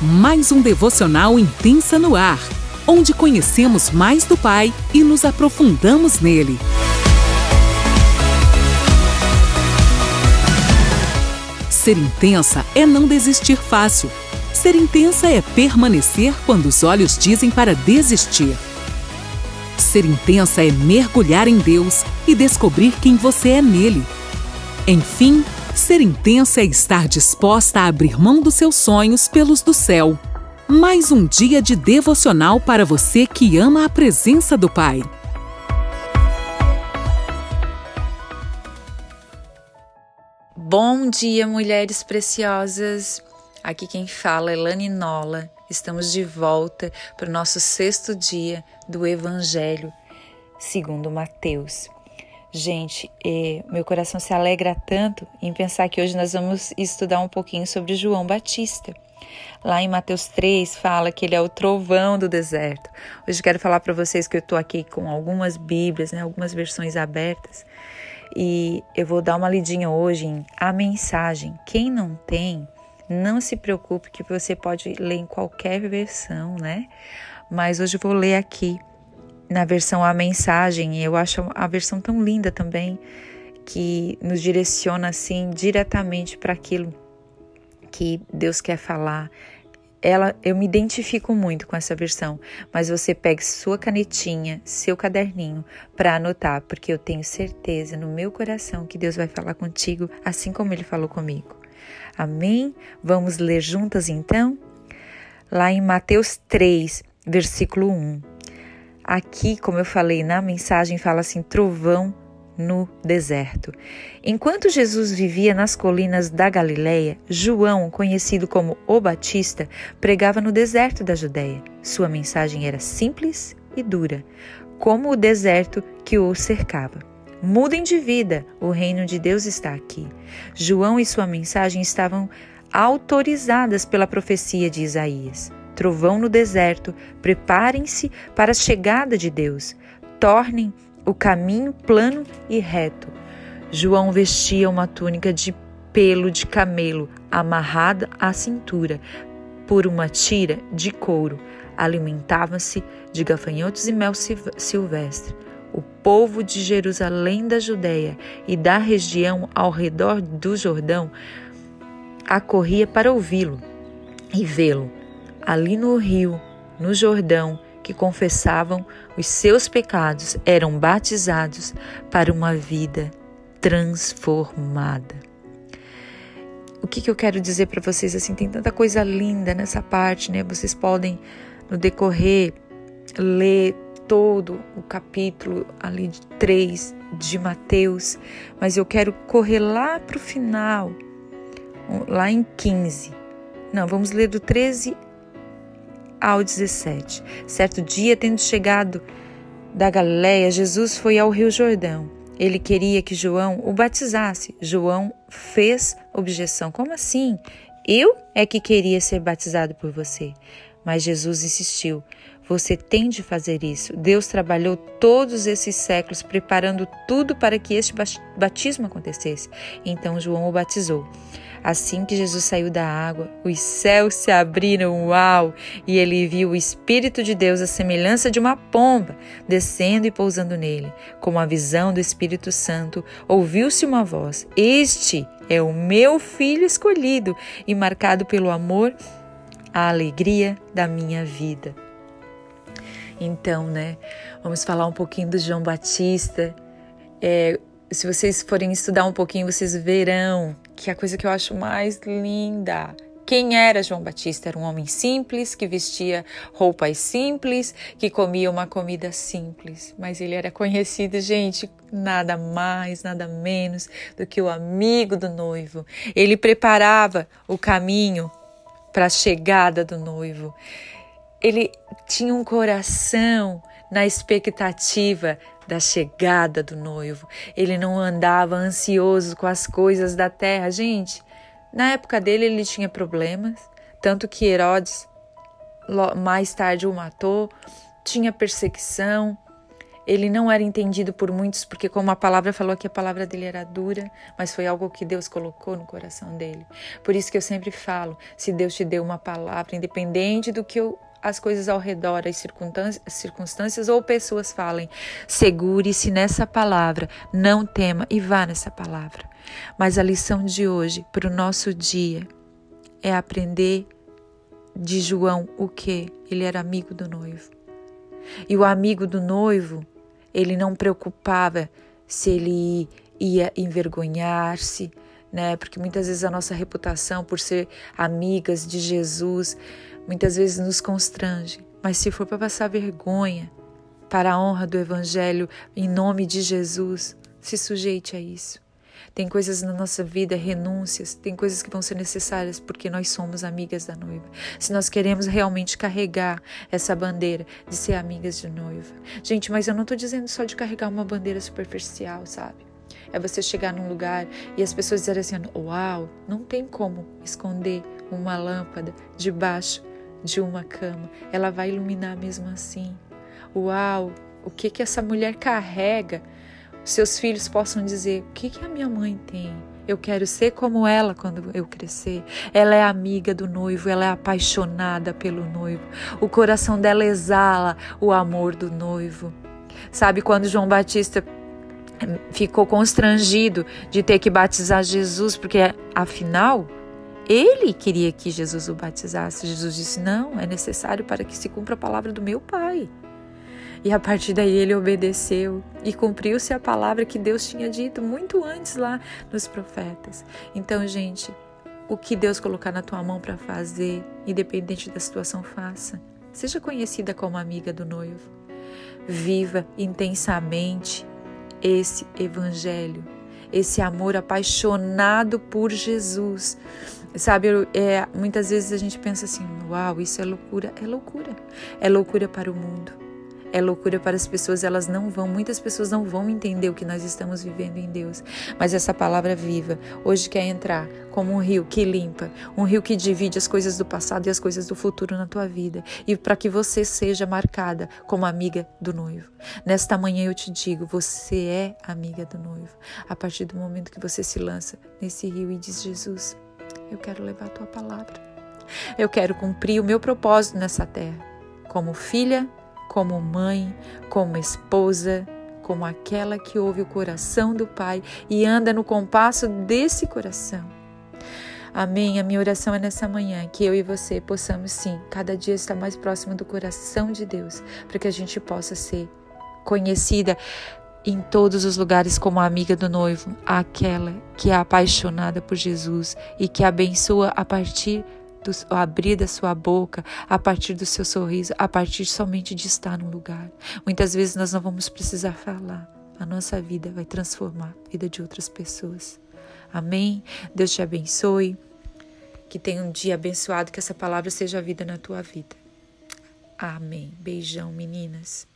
mais um devocional intensa no ar, onde conhecemos mais do Pai e nos aprofundamos nele. Ser intensa é não desistir fácil. Ser intensa é permanecer quando os olhos dizem para desistir. Ser intensa é mergulhar em Deus e descobrir quem você é nele. Enfim, ser intensa é estar disposta a abrir mão dos seus sonhos pelos do céu. Mais um dia de devocional para você que ama a presença do Pai. Bom dia, mulheres preciosas. Aqui quem fala é Lani Nola. Estamos de volta para o nosso sexto dia do Evangelho segundo Mateus. Gente, eh, meu coração se alegra tanto em pensar que hoje nós vamos estudar um pouquinho sobre João Batista. Lá em Mateus 3 fala que ele é o trovão do deserto. Hoje quero falar para vocês que eu estou aqui com algumas Bíblias, né, algumas versões abertas, e eu vou dar uma lidinha hoje em a mensagem. Quem não tem, não se preocupe que você pode ler em qualquer versão, né? Mas hoje eu vou ler aqui na versão A Mensagem, e eu acho a versão tão linda também, que nos direciona assim diretamente para aquilo que Deus quer falar. Ela, eu me identifico muito com essa versão, mas você pegue sua canetinha, seu caderninho para anotar, porque eu tenho certeza no meu coração que Deus vai falar contigo assim como ele falou comigo. Amém? Vamos ler juntas então? Lá em Mateus 3, versículo 1. Aqui, como eu falei na mensagem, fala assim: trovão no deserto. Enquanto Jesus vivia nas colinas da Galileia, João, conhecido como o Batista, pregava no deserto da Judéia. Sua mensagem era simples e dura, como o deserto que o cercava. Mudem de vida, o reino de Deus está aqui. João e sua mensagem estavam autorizadas pela profecia de Isaías trovão no deserto, preparem-se para a chegada de Deus. Tornem o caminho plano e reto. João vestia uma túnica de pelo de camelo amarrada à cintura por uma tira de couro. Alimentava-se de gafanhotos e mel silvestre. O povo de Jerusalém da Judéia e da região ao redor do Jordão acorria para ouvi-lo e vê-lo ali no rio, no Jordão, que confessavam os seus pecados, eram batizados para uma vida transformada. O que, que eu quero dizer para vocês assim, tem tanta coisa linda nessa parte, né? Vocês podem no decorrer ler todo o capítulo ali de 3 de Mateus, mas eu quero correr lá para o final, lá em 15. Não, vamos ler do 13 ao 17. Certo dia, tendo chegado da Galiléia, Jesus foi ao Rio Jordão. Ele queria que João o batizasse. João fez objeção: Como assim? Eu é que queria ser batizado por você. Mas Jesus insistiu: Você tem de fazer isso. Deus trabalhou todos esses séculos preparando tudo para que este batismo acontecesse. Então João o batizou. Assim que Jesus saiu da água, os céus se abriram, uau! E ele viu o Espírito de Deus, a semelhança de uma pomba, descendo e pousando nele. Com a visão do Espírito Santo, ouviu-se uma voz: Este é o meu filho escolhido e marcado pelo amor, a alegria da minha vida. Então, né, vamos falar um pouquinho do João Batista. É, se vocês forem estudar um pouquinho, vocês verão que a coisa que eu acho mais linda. Quem era João Batista? Era um homem simples, que vestia roupas simples, que comia uma comida simples. Mas ele era conhecido, gente, nada mais, nada menos do que o amigo do noivo. Ele preparava o caminho para a chegada do noivo. Ele tinha um coração na expectativa da chegada do noivo. Ele não andava ansioso com as coisas da terra. Gente, na época dele ele tinha problemas, tanto que Herodes mais tarde o matou, tinha perseguição. ele não era entendido por muitos, porque, como a palavra falou que a palavra dele era dura, mas foi algo que Deus colocou no coração dele. Por isso que eu sempre falo: se Deus te deu uma palavra, independente do que eu, as coisas ao redor, as circunstâncias, ou pessoas falem, segure-se nessa palavra, não tema e vá nessa palavra. Mas a lição de hoje, para o nosso dia, é aprender de João o que? Ele era amigo do noivo. E o amigo do noivo ele não preocupava se ele ia envergonhar-se, né? Porque muitas vezes a nossa reputação por ser amigas de Jesus muitas vezes nos constrange. Mas se for para passar vergonha para a honra do evangelho em nome de Jesus, se sujeite a isso. Tem coisas na nossa vida, renúncias, tem coisas que vão ser necessárias porque nós somos amigas da noiva. Se nós queremos realmente carregar essa bandeira de ser amigas de noiva. Gente, mas eu não estou dizendo só de carregar uma bandeira superficial, sabe? É você chegar num lugar e as pessoas dizerem assim: Uau, não tem como esconder uma lâmpada debaixo de uma cama. Ela vai iluminar mesmo assim. Uau, o que que essa mulher carrega? seus filhos possam dizer: o que, que a minha mãe tem? Eu quero ser como ela quando eu crescer. Ela é amiga do noivo, ela é apaixonada pelo noivo. O coração dela exala o amor do noivo. Sabe quando João Batista hum, ficou constrangido de ter que batizar Jesus, porque afinal ele queria que Jesus o batizasse. Jesus disse: Não, é necessário para que se cumpra a palavra do meu Pai. E a partir daí ele obedeceu e cumpriu-se a palavra que Deus tinha dito muito antes lá nos profetas. Então, gente, o que Deus colocar na tua mão para fazer, independente da situação, faça. Seja conhecida como amiga do noivo. Viva intensamente esse evangelho, esse amor apaixonado por Jesus. Sabe, é, muitas vezes a gente pensa assim: uau, isso é loucura. É loucura. É loucura para o mundo é loucura para as pessoas, elas não vão, muitas pessoas não vão entender o que nós estamos vivendo em Deus. Mas essa palavra viva hoje quer entrar como um rio que limpa, um rio que divide as coisas do passado e as coisas do futuro na tua vida, e para que você seja marcada como amiga do noivo. Nesta manhã eu te digo, você é amiga do noivo. A partir do momento que você se lança nesse rio e diz: Jesus, eu quero levar a tua palavra. Eu quero cumprir o meu propósito nessa terra, como filha como mãe, como esposa, como aquela que ouve o coração do Pai e anda no compasso desse coração. Amém. A minha oração é nessa manhã que eu e você possamos sim, cada dia estar mais próximo do coração de Deus, para que a gente possa ser conhecida em todos os lugares como a amiga do noivo, aquela que é apaixonada por Jesus e que abençoa a partir do abrir da sua boca, a partir do seu sorriso, a partir somente de estar num lugar. Muitas vezes nós não vamos precisar falar. A nossa vida vai transformar a vida de outras pessoas. Amém? Deus te abençoe. Que tenha um dia abençoado, que essa palavra seja a vida na tua vida. Amém. Beijão, meninas.